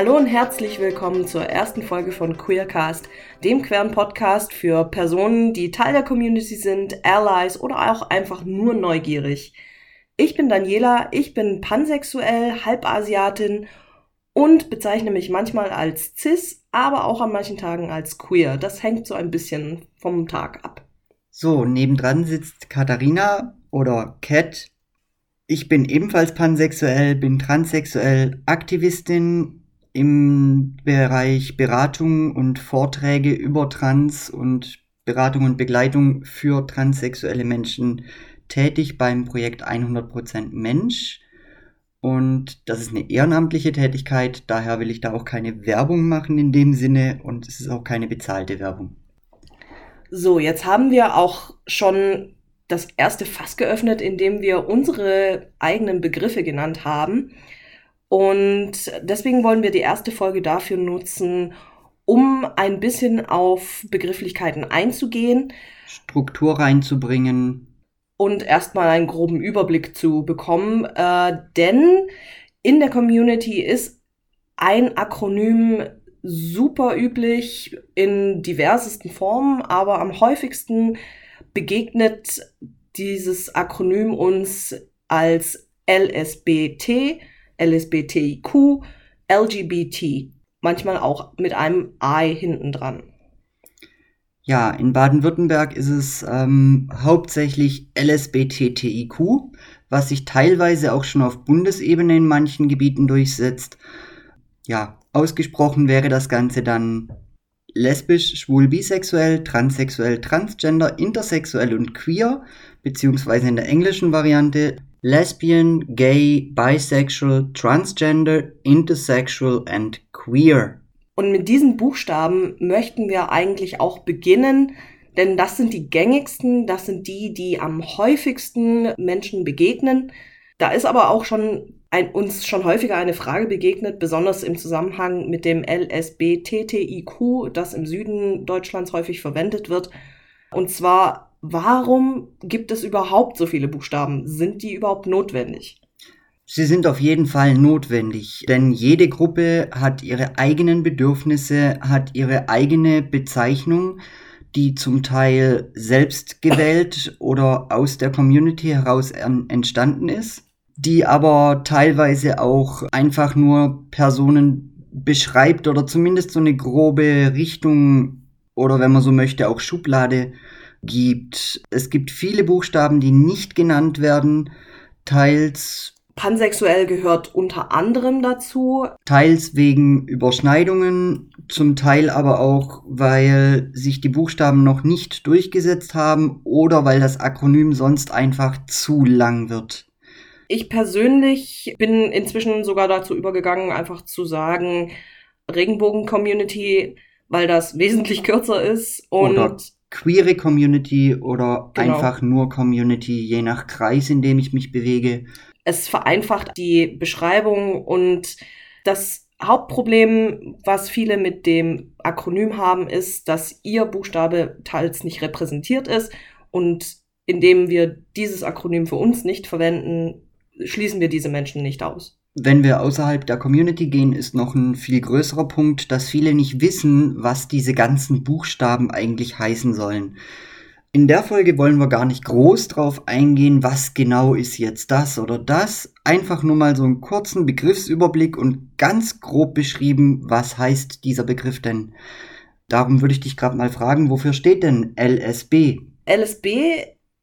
Hallo und herzlich willkommen zur ersten Folge von Queercast, dem queeren Podcast für Personen, die Teil der Community sind, Allies oder auch einfach nur neugierig. Ich bin Daniela, ich bin pansexuell, Halbasiatin und bezeichne mich manchmal als cis, aber auch an manchen Tagen als queer. Das hängt so ein bisschen vom Tag ab. So, nebendran sitzt Katharina oder Cat. Ich bin ebenfalls pansexuell, bin transsexuell, Aktivistin, im Bereich Beratung und Vorträge über Trans und Beratung und Begleitung für transsexuelle Menschen tätig beim Projekt 100% Mensch. Und das ist eine ehrenamtliche Tätigkeit, daher will ich da auch keine Werbung machen in dem Sinne und es ist auch keine bezahlte Werbung. So, jetzt haben wir auch schon das erste Fass geöffnet, indem wir unsere eigenen Begriffe genannt haben. Und deswegen wollen wir die erste Folge dafür nutzen, um ein bisschen auf Begrifflichkeiten einzugehen. Struktur reinzubringen. Und erstmal einen groben Überblick zu bekommen. Äh, denn in der Community ist ein Akronym super üblich in diversesten Formen, aber am häufigsten begegnet dieses Akronym uns als LSBT, LSBTIQ, LGBT, manchmal auch mit einem I hinten dran. Ja, in Baden-Württemberg ist es ähm, hauptsächlich LSBTTIQ, was sich teilweise auch schon auf Bundesebene in manchen Gebieten durchsetzt. Ja, ausgesprochen wäre das Ganze dann lesbisch, schwul, bisexuell, transsexuell, transgender, intersexuell und queer, beziehungsweise in der englischen Variante lesbian, gay, bisexual, transgender, intersexual and queer. Und mit diesen Buchstaben möchten wir eigentlich auch beginnen, denn das sind die gängigsten, das sind die, die am häufigsten Menschen begegnen. Da ist aber auch schon ein, uns schon häufiger eine Frage begegnet, besonders im Zusammenhang mit dem LSBTTIQ, das im Süden Deutschlands häufig verwendet wird. Und zwar warum gibt es überhaupt so viele Buchstaben? Sind die überhaupt notwendig? Sie sind auf jeden Fall notwendig, denn jede Gruppe hat ihre eigenen Bedürfnisse, hat ihre eigene Bezeichnung, die zum Teil selbst gewählt oder aus der Community heraus entstanden ist, die aber teilweise auch einfach nur Personen beschreibt oder zumindest so eine grobe Richtung oder wenn man so möchte auch Schublade gibt. Es gibt viele Buchstaben, die nicht genannt werden, teils Pansexuell gehört unter anderem dazu. Teils wegen Überschneidungen, zum Teil aber auch, weil sich die Buchstaben noch nicht durchgesetzt haben oder weil das Akronym sonst einfach zu lang wird. Ich persönlich bin inzwischen sogar dazu übergegangen, einfach zu sagen Regenbogen-Community, weil das wesentlich kürzer ist und oder queere Community oder genau. einfach nur Community, je nach Kreis, in dem ich mich bewege. Es vereinfacht die Beschreibung und das Hauptproblem, was viele mit dem Akronym haben, ist, dass ihr Buchstabe teils nicht repräsentiert ist und indem wir dieses Akronym für uns nicht verwenden, schließen wir diese Menschen nicht aus. Wenn wir außerhalb der Community gehen, ist noch ein viel größerer Punkt, dass viele nicht wissen, was diese ganzen Buchstaben eigentlich heißen sollen. In der Folge wollen wir gar nicht groß drauf eingehen, was genau ist jetzt das oder das. Einfach nur mal so einen kurzen Begriffsüberblick und ganz grob beschrieben, was heißt dieser Begriff denn. Darum würde ich dich gerade mal fragen, wofür steht denn LSB? LSB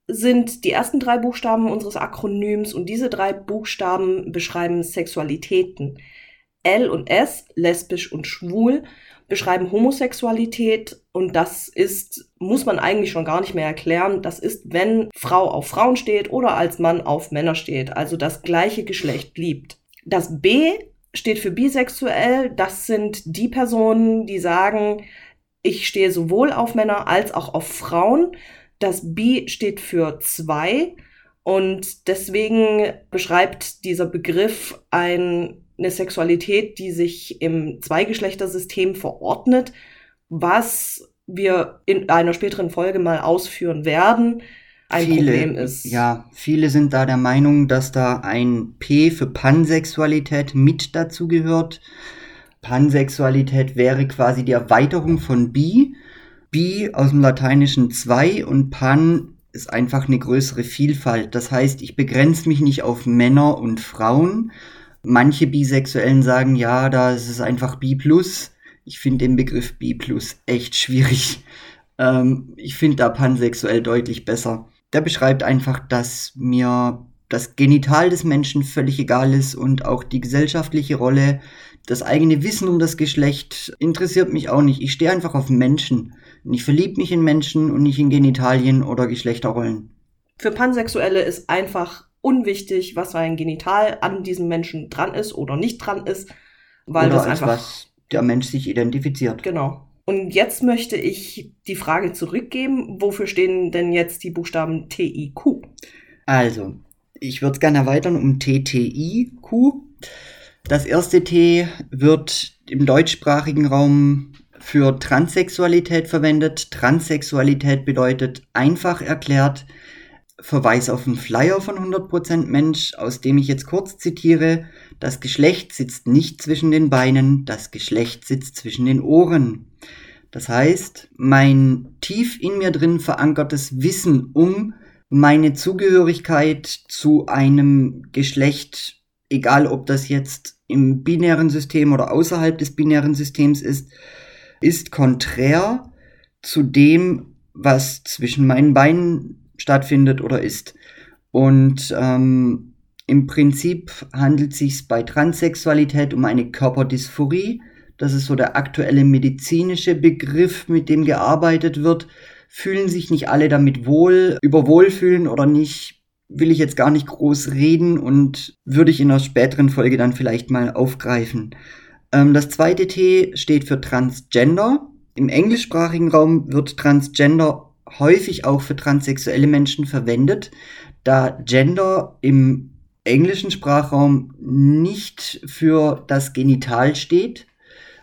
sind die ersten drei Buchstaben unseres Akronyms und diese drei Buchstaben beschreiben Sexualitäten. L und S, lesbisch und schwul, beschreiben Homosexualität und das ist, muss man eigentlich schon gar nicht mehr erklären, das ist, wenn Frau auf Frauen steht oder als Mann auf Männer steht, also das gleiche Geschlecht liebt. Das B steht für bisexuell, das sind die Personen, die sagen, ich stehe sowohl auf Männer als auch auf Frauen. Das B steht für zwei und deswegen beschreibt dieser Begriff ein, eine Sexualität, die sich im Zweigeschlechtersystem verordnet, was wir in einer späteren Folge mal ausführen werden, ein viele, Problem ist. Ja, viele sind da der Meinung, dass da ein P für Pansexualität mit dazu gehört. Pansexualität wäre quasi die Erweiterung von bi. Bi aus dem Lateinischen zwei und Pan ist einfach eine größere Vielfalt. Das heißt, ich begrenze mich nicht auf Männer und Frauen. Manche Bisexuellen sagen, ja, da ist es einfach Bi plus. Ich finde den Begriff Bi plus echt schwierig. Ähm, ich finde da pansexuell deutlich besser. Der beschreibt einfach, dass mir das Genital des Menschen völlig egal ist und auch die gesellschaftliche Rolle, das eigene Wissen um das Geschlecht interessiert mich auch nicht. Ich stehe einfach auf Menschen. Und ich verliebe mich in Menschen und nicht in Genitalien oder Geschlechterrollen. Für Pansexuelle ist einfach unwichtig, was für ein Genital an diesem Menschen dran ist oder nicht dran ist, weil oder das einfach was der Mensch sich identifiziert. genau. Und jetzt möchte ich die Frage zurückgeben, wofür stehen denn jetzt die Buchstaben T, I, Q? Also, ich würde es gerne erweitern um TTIQ. Das erste T wird im deutschsprachigen Raum für Transsexualität verwendet. Transsexualität bedeutet einfach erklärt, Verweis auf einen Flyer von 100% Mensch, aus dem ich jetzt kurz zitiere, das Geschlecht sitzt nicht zwischen den Beinen, das Geschlecht sitzt zwischen den Ohren. Das heißt, mein tief in mir drin verankertes Wissen um meine Zugehörigkeit zu einem Geschlecht, egal ob das jetzt im binären System oder außerhalb des binären Systems ist, ist konträr zu dem, was zwischen meinen Beinen stattfindet oder ist. Und ähm, im Prinzip handelt es sich bei Transsexualität um eine Körperdysphorie. Das ist so der aktuelle medizinische Begriff, mit dem gearbeitet wird. Fühlen sich nicht alle damit wohl, über Wohlfühlen oder nicht, will ich jetzt gar nicht groß reden und würde ich in einer späteren Folge dann vielleicht mal aufgreifen. Ähm, das zweite T steht für Transgender. Im englischsprachigen Raum wird Transgender häufig auch für transsexuelle Menschen verwendet, da Gender im englischen Sprachraum nicht für das Genital steht,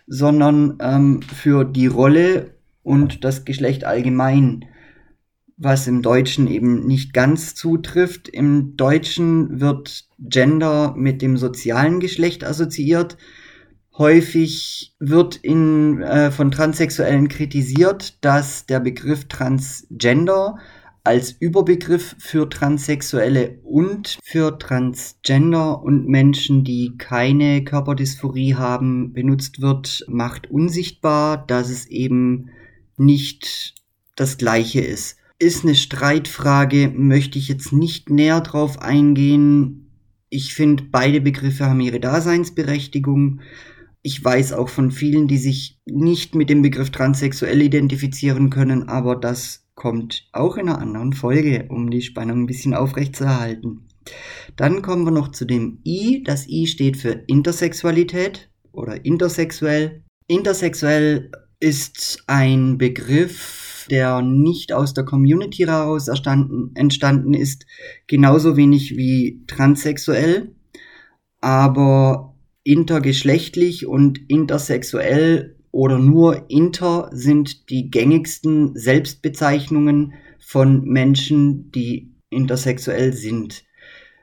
sondern ähm, für die Rolle und das Geschlecht allgemein, was im Deutschen eben nicht ganz zutrifft. Im Deutschen wird Gender mit dem sozialen Geschlecht assoziiert, Häufig wird in, äh, von Transsexuellen kritisiert, dass der Begriff Transgender als Überbegriff für Transsexuelle und für Transgender und Menschen, die keine Körperdysphorie haben, benutzt wird, macht unsichtbar, dass es eben nicht das gleiche ist. Ist eine Streitfrage, möchte ich jetzt nicht näher drauf eingehen. Ich finde, beide Begriffe haben ihre Daseinsberechtigung ich weiß auch von vielen, die sich nicht mit dem Begriff transsexuell identifizieren können, aber das kommt auch in einer anderen Folge, um die Spannung ein bisschen aufrechtzuerhalten. Dann kommen wir noch zu dem I. Das I steht für Intersexualität oder intersexuell. Intersexuell ist ein Begriff, der nicht aus der Community heraus entstanden ist, genauso wenig wie transsexuell, aber intergeschlechtlich und intersexuell oder nur inter sind die gängigsten Selbstbezeichnungen von Menschen, die intersexuell sind.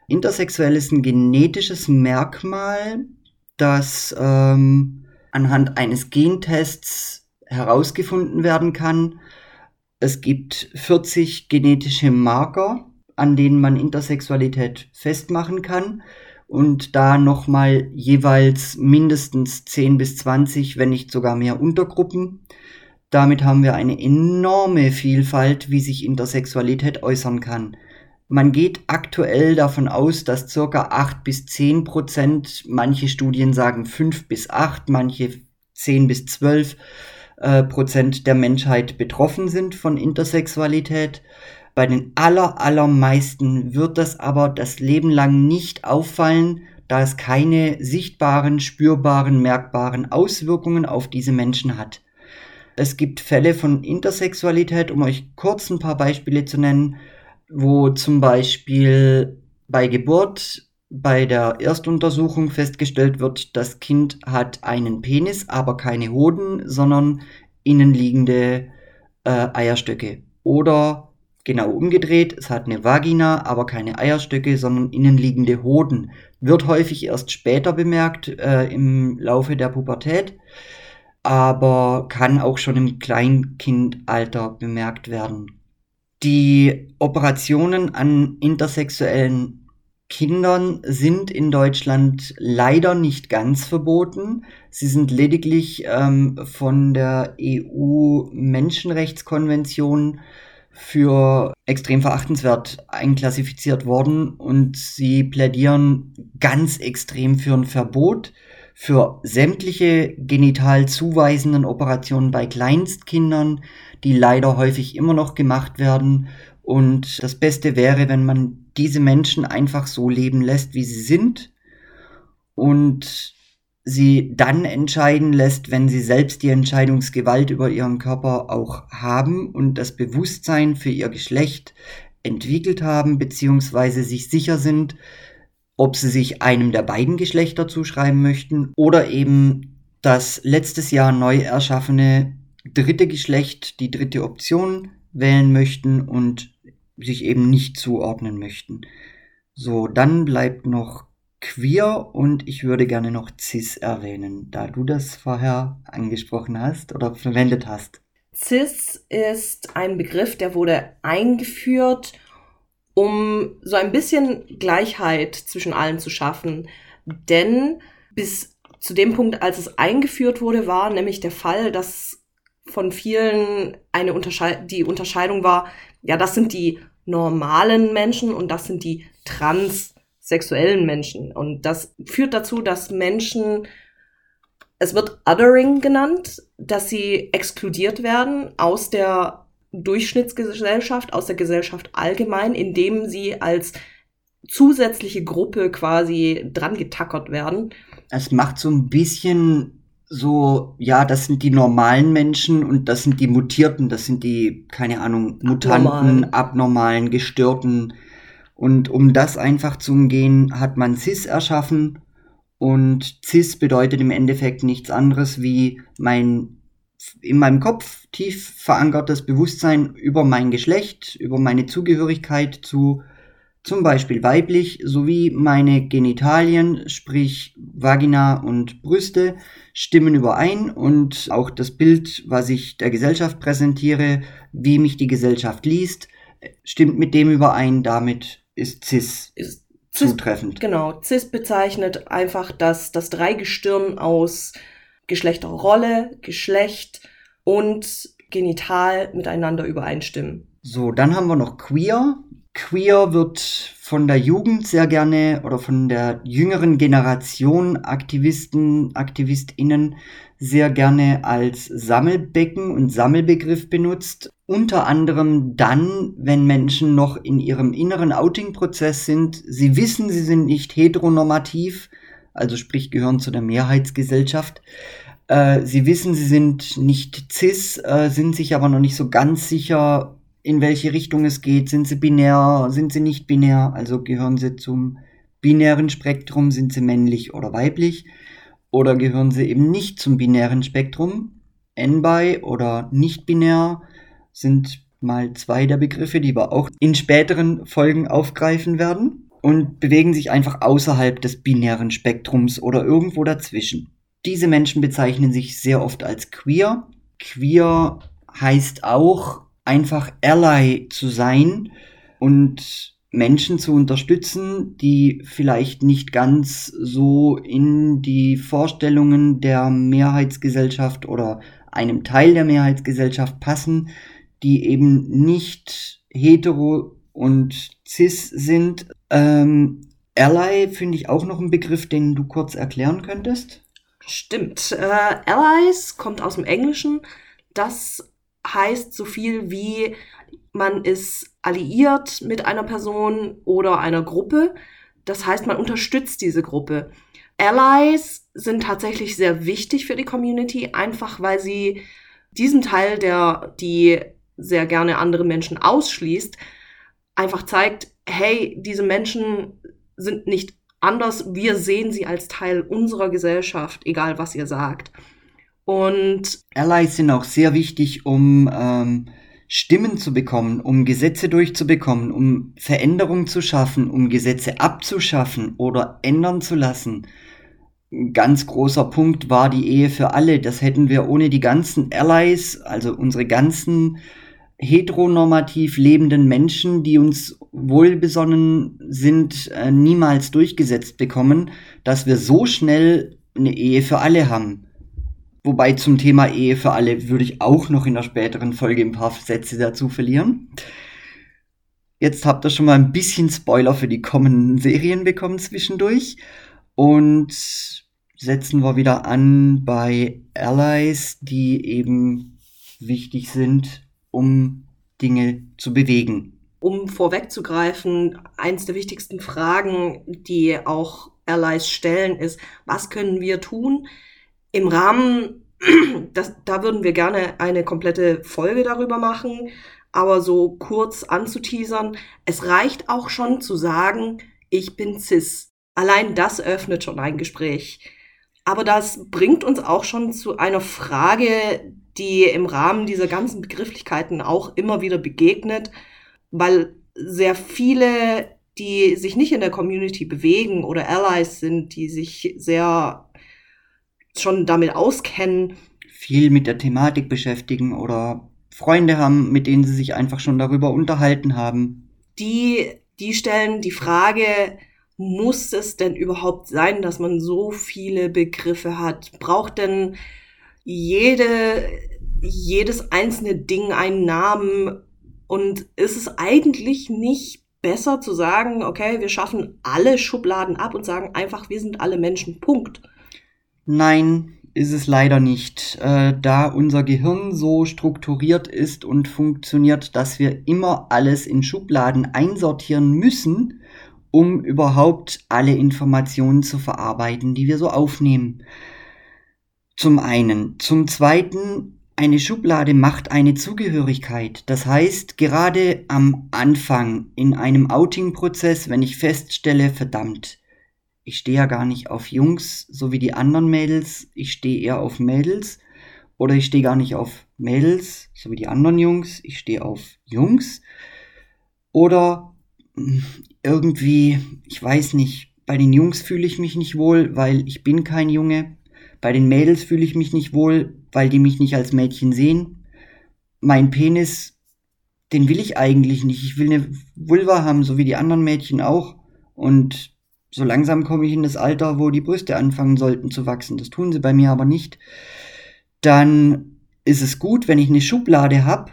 Intersexuell ist ein genetisches Merkmal, das ähm, anhand eines Gentests herausgefunden werden kann. Es gibt 40 genetische Marker, an denen man Intersexualität festmachen kann und da nochmal jeweils mindestens 10 bis 20, wenn nicht sogar mehr Untergruppen. Damit haben wir eine enorme Vielfalt, wie sich Intersexualität äußern kann. Man geht aktuell davon aus, dass circa 8 bis 10 Prozent, manche Studien sagen 5 bis 8, manche 10 bis 12 äh, Prozent der Menschheit betroffen sind von Intersexualität. Bei den aller, allermeisten wird das aber das Leben lang nicht auffallen, da es keine sichtbaren, spürbaren, merkbaren Auswirkungen auf diese Menschen hat. Es gibt Fälle von Intersexualität, um euch kurz ein paar Beispiele zu nennen, wo zum Beispiel bei Geburt bei der Erstuntersuchung festgestellt wird, das Kind hat einen Penis, aber keine Hoden, sondern innenliegende äh, Eierstöcke. Oder genau umgedreht, es hat eine Vagina, aber keine Eierstöcke, sondern innenliegende Hoden. Wird häufig erst später bemerkt, äh, im Laufe der Pubertät, aber kann auch schon im Kleinkindalter bemerkt werden. Die Operationen an intersexuellen Kindern sind in Deutschland leider nicht ganz verboten. Sie sind lediglich ähm, von der EU-Menschenrechtskonvention für extrem verachtenswert einklassifiziert worden und sie plädieren ganz extrem für ein Verbot für sämtliche genital zuweisenden Operationen bei Kleinstkindern, die leider häufig immer noch gemacht werden. Und das Beste wäre, wenn man diese Menschen einfach so leben lässt, wie sie sind und sie dann entscheiden lässt, wenn sie selbst die Entscheidungsgewalt über ihren Körper auch haben und das Bewusstsein für ihr Geschlecht entwickelt haben, beziehungsweise sich sicher sind, ob sie sich einem der beiden Geschlechter zuschreiben möchten oder eben das letztes Jahr neu erschaffene dritte Geschlecht, die dritte Option wählen möchten und sich eben nicht zuordnen möchten. So, dann bleibt noch queer und ich würde gerne noch cis erwähnen, da du das vorher angesprochen hast oder verwendet hast. Cis ist ein Begriff, der wurde eingeführt, um so ein bisschen Gleichheit zwischen allen zu schaffen. Denn bis zu dem Punkt, als es eingeführt wurde, war nämlich der Fall, dass von vielen eine Untersche die Unterscheidung war, ja, das sind die normalen Menschen und das sind die transsexuellen Menschen. Und das führt dazu, dass Menschen, es wird Othering genannt, dass sie exkludiert werden aus der Durchschnittsgesellschaft, aus der Gesellschaft allgemein, indem sie als zusätzliche Gruppe quasi dran getackert werden. Es macht so ein bisschen so, ja, das sind die normalen Menschen und das sind die Mutierten, das sind die, keine Ahnung, Mutanten, abnormalen, abnormalen Gestörten. Und um das einfach zu umgehen, hat man CIS erschaffen. Und CIS bedeutet im Endeffekt nichts anderes wie mein in meinem Kopf tief verankertes Bewusstsein über mein Geschlecht, über meine Zugehörigkeit zu zum Beispiel weiblich, sowie meine Genitalien, sprich Vagina und Brüste, stimmen überein und auch das Bild, was ich der Gesellschaft präsentiere, wie mich die Gesellschaft liest, stimmt mit dem überein, damit ist CIS, ist CIS zutreffend. Genau, CIS bezeichnet einfach das, das Dreigestirn aus Geschlechterrolle, Geschlecht und Genital miteinander übereinstimmen. So, dann haben wir noch Queer. Queer wird von der Jugend sehr gerne oder von der jüngeren Generation Aktivisten, Aktivistinnen sehr gerne als Sammelbecken und Sammelbegriff benutzt. Unter anderem dann, wenn Menschen noch in ihrem inneren Outing-Prozess sind. Sie wissen, sie sind nicht heteronormativ, also sprich gehören zu der Mehrheitsgesellschaft. Äh, sie wissen, sie sind nicht cis, äh, sind sich aber noch nicht so ganz sicher, in welche Richtung es geht. Sind sie binär, sind sie nicht binär? Also gehören sie zum binären Spektrum, sind sie männlich oder weiblich? Oder gehören sie eben nicht zum binären Spektrum? N-bi oder nicht binär sind mal zwei der Begriffe, die wir auch in späteren Folgen aufgreifen werden und bewegen sich einfach außerhalb des binären Spektrums oder irgendwo dazwischen. Diese Menschen bezeichnen sich sehr oft als queer. Queer heißt auch einfach Ally zu sein und Menschen zu unterstützen, die vielleicht nicht ganz so in die Vorstellungen der Mehrheitsgesellschaft oder einem Teil der Mehrheitsgesellschaft passen, die eben nicht hetero und cis sind. Ähm, Ally finde ich auch noch ein Begriff, den du kurz erklären könntest. Stimmt. Äh, Allies kommt aus dem Englischen. Das heißt so viel wie man ist alliiert mit einer Person oder einer Gruppe. Das heißt, man unterstützt diese Gruppe. Allies sind tatsächlich sehr wichtig für die Community, einfach weil sie diesen Teil, der die sehr gerne andere Menschen ausschließt, einfach zeigt, hey, diese Menschen sind nicht anders, wir sehen sie als Teil unserer Gesellschaft, egal was ihr sagt. Und Allies sind auch sehr wichtig, um ähm, Stimmen zu bekommen, um Gesetze durchzubekommen, um Veränderungen zu schaffen, um Gesetze abzuschaffen oder ändern zu lassen. Ein ganz großer Punkt war die Ehe für alle. Das hätten wir ohne die ganzen Allies, also unsere ganzen heteronormativ lebenden Menschen, die uns wohlbesonnen sind, äh, niemals durchgesetzt bekommen, dass wir so schnell eine Ehe für alle haben. Wobei zum Thema Ehe für alle würde ich auch noch in der späteren Folge ein paar Sätze dazu verlieren. Jetzt habt ihr schon mal ein bisschen Spoiler für die kommenden Serien bekommen zwischendurch. Und setzen wir wieder an bei Allies, die eben wichtig sind, um Dinge zu bewegen. Um vorwegzugreifen, eins der wichtigsten Fragen, die auch Allies stellen, ist, was können wir tun, im Rahmen, das, da würden wir gerne eine komplette Folge darüber machen, aber so kurz anzuteasern, es reicht auch schon zu sagen, ich bin cis. Allein das öffnet schon ein Gespräch. Aber das bringt uns auch schon zu einer Frage, die im Rahmen dieser ganzen Begrifflichkeiten auch immer wieder begegnet, weil sehr viele, die sich nicht in der Community bewegen oder Allies sind, die sich sehr schon damit auskennen. Viel mit der Thematik beschäftigen oder Freunde haben, mit denen sie sich einfach schon darüber unterhalten haben. Die, die stellen die Frage, muss es denn überhaupt sein, dass man so viele Begriffe hat? Braucht denn jede, jedes einzelne Ding einen Namen? Und ist es eigentlich nicht besser zu sagen, okay, wir schaffen alle Schubladen ab und sagen einfach, wir sind alle Menschen, Punkt. Nein, ist es leider nicht, äh, da unser Gehirn so strukturiert ist und funktioniert, dass wir immer alles in Schubladen einsortieren müssen, um überhaupt alle Informationen zu verarbeiten, die wir so aufnehmen. Zum einen. Zum zweiten, eine Schublade macht eine Zugehörigkeit. Das heißt, gerade am Anfang in einem Outing-Prozess, wenn ich feststelle, verdammt, ich stehe ja gar nicht auf Jungs, so wie die anderen Mädels. Ich stehe eher auf Mädels. Oder ich stehe gar nicht auf Mädels, so wie die anderen Jungs. Ich stehe auf Jungs. Oder hm, irgendwie, ich weiß nicht, bei den Jungs fühle ich mich nicht wohl, weil ich bin kein Junge. Bei den Mädels fühle ich mich nicht wohl, weil die mich nicht als Mädchen sehen. Mein Penis, den will ich eigentlich nicht. Ich will eine Vulva haben, so wie die anderen Mädchen auch. Und so langsam komme ich in das Alter, wo die Brüste anfangen sollten zu wachsen. Das tun sie bei mir aber nicht. Dann ist es gut, wenn ich eine Schublade habe,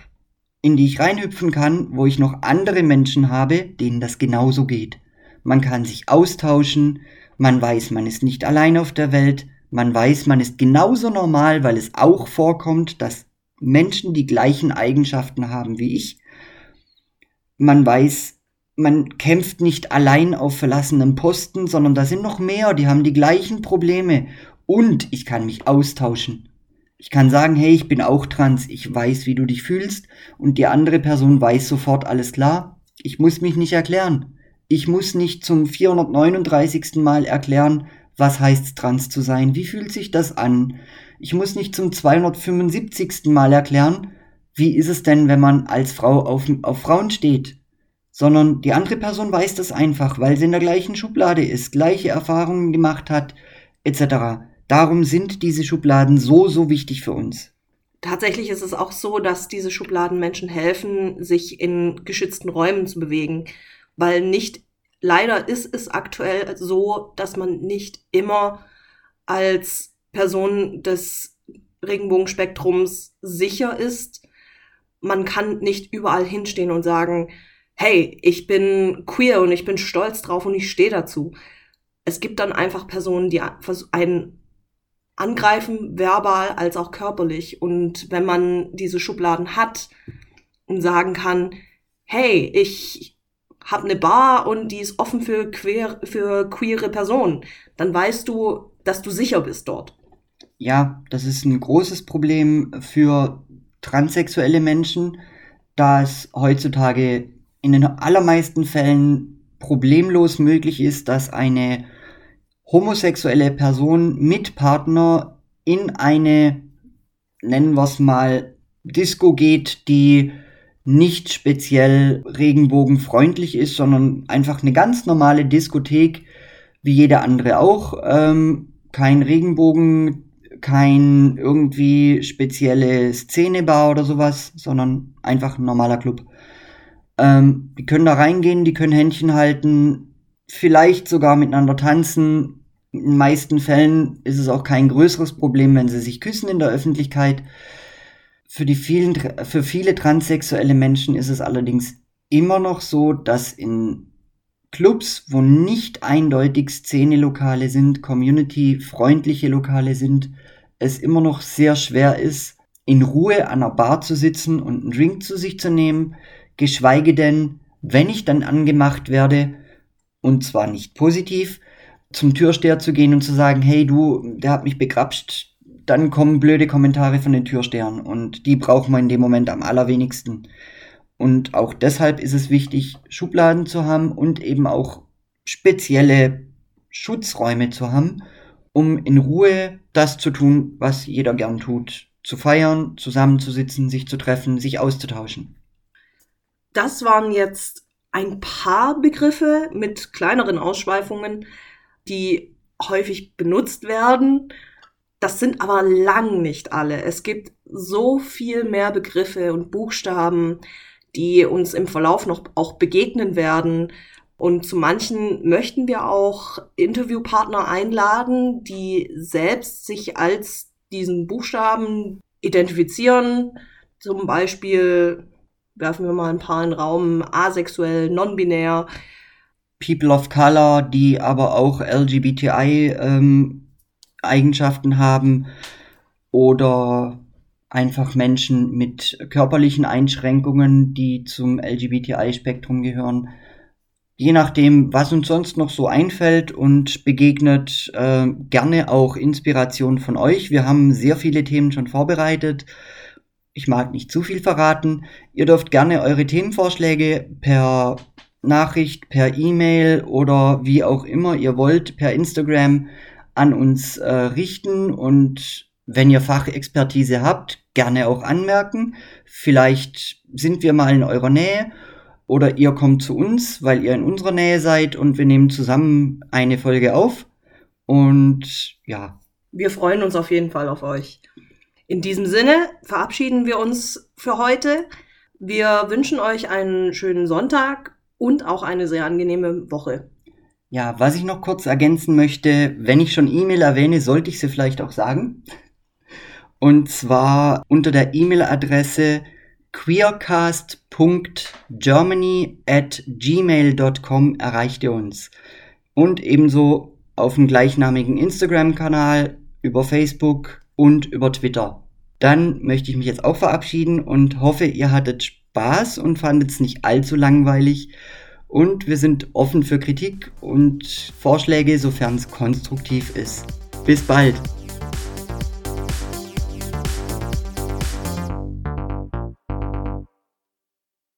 in die ich reinhüpfen kann, wo ich noch andere Menschen habe, denen das genauso geht. Man kann sich austauschen, man weiß, man ist nicht allein auf der Welt, man weiß, man ist genauso normal, weil es auch vorkommt, dass Menschen die gleichen Eigenschaften haben wie ich. Man weiß, man kämpft nicht allein auf verlassenem Posten, sondern da sind noch mehr, die haben die gleichen Probleme. Und ich kann mich austauschen. Ich kann sagen, hey, ich bin auch trans, ich weiß, wie du dich fühlst, und die andere Person weiß sofort alles klar. Ich muss mich nicht erklären. Ich muss nicht zum 439. Mal erklären, was heißt trans zu sein, wie fühlt sich das an. Ich muss nicht zum 275. Mal erklären, wie ist es denn, wenn man als Frau auf, auf Frauen steht sondern die andere Person weiß das einfach, weil sie in der gleichen Schublade ist, gleiche Erfahrungen gemacht hat, etc. Darum sind diese Schubladen so, so wichtig für uns. Tatsächlich ist es auch so, dass diese Schubladen Menschen helfen, sich in geschützten Räumen zu bewegen, weil nicht, leider ist es aktuell so, dass man nicht immer als Person des Regenbogenspektrums sicher ist. Man kann nicht überall hinstehen und sagen, hey, ich bin queer und ich bin stolz drauf und ich stehe dazu. Es gibt dann einfach Personen, die einen angreifen, verbal als auch körperlich. Und wenn man diese Schubladen hat und sagen kann, hey, ich habe eine Bar und die ist offen für, queer, für queere Personen, dann weißt du, dass du sicher bist dort. Ja, das ist ein großes Problem für transsexuelle Menschen, da es heutzutage in den allermeisten Fällen problemlos möglich ist, dass eine homosexuelle Person mit Partner in eine nennen wir es mal, Disco geht, die nicht speziell regenbogenfreundlich ist, sondern einfach eine ganz normale Diskothek, wie jede andere auch. Ähm, kein Regenbogen, kein irgendwie spezielle Szenebar oder sowas, sondern einfach ein normaler Club. Ähm, die können da reingehen, die können Händchen halten, vielleicht sogar miteinander tanzen. In den meisten Fällen ist es auch kein größeres Problem, wenn sie sich küssen in der Öffentlichkeit. Für, die vielen, für viele transsexuelle Menschen ist es allerdings immer noch so, dass in Clubs, wo nicht eindeutig Szene-Lokale sind, community-freundliche Lokale sind, es immer noch sehr schwer ist, in Ruhe an einer Bar zu sitzen und einen Drink zu sich zu nehmen, geschweige denn, wenn ich dann angemacht werde, und zwar nicht positiv, zum Türsteher zu gehen und zu sagen, hey du, der hat mich begrapscht, dann kommen blöde Kommentare von den Türstehern und die brauchen wir in dem Moment am allerwenigsten. Und auch deshalb ist es wichtig, Schubladen zu haben und eben auch spezielle Schutzräume zu haben, um in Ruhe das zu tun, was jeder gern tut. Zu feiern, zusammenzusitzen, sich zu treffen, sich auszutauschen. Das waren jetzt ein paar Begriffe mit kleineren Ausschweifungen, die häufig benutzt werden. Das sind aber lang nicht alle. Es gibt so viel mehr Begriffe und Buchstaben, die uns im Verlauf noch auch begegnen werden. Und zu manchen möchten wir auch Interviewpartner einladen, die selbst sich als diesen Buchstaben identifizieren. Zum Beispiel werfen wir mal ein paar in den Raum, asexuell, non-binär. People of Color, die aber auch LGBTI-Eigenschaften ähm, haben oder einfach Menschen mit körperlichen Einschränkungen, die zum LGBTI-Spektrum gehören. Je nachdem, was uns sonst noch so einfällt und begegnet, äh, gerne auch Inspiration von euch. Wir haben sehr viele Themen schon vorbereitet. Ich mag nicht zu viel verraten. Ihr dürft gerne eure Themenvorschläge per Nachricht, per E-Mail oder wie auch immer ihr wollt, per Instagram an uns äh, richten und wenn ihr Fachexpertise habt, gerne auch anmerken. Vielleicht sind wir mal in eurer Nähe oder ihr kommt zu uns, weil ihr in unserer Nähe seid und wir nehmen zusammen eine Folge auf. Und ja. Wir freuen uns auf jeden Fall auf euch. In diesem Sinne verabschieden wir uns für heute. Wir wünschen euch einen schönen Sonntag und auch eine sehr angenehme Woche. Ja, was ich noch kurz ergänzen möchte, wenn ich schon E-Mail erwähne, sollte ich sie vielleicht auch sagen. Und zwar unter der E-Mail-Adresse queercast.germany at gmail.com erreicht ihr uns. Und ebenso auf dem gleichnamigen Instagram-Kanal, über Facebook und über Twitter. Dann möchte ich mich jetzt auch verabschieden und hoffe, ihr hattet Spaß und fandet es nicht allzu langweilig. Und wir sind offen für Kritik und Vorschläge, sofern es konstruktiv ist. Bis bald!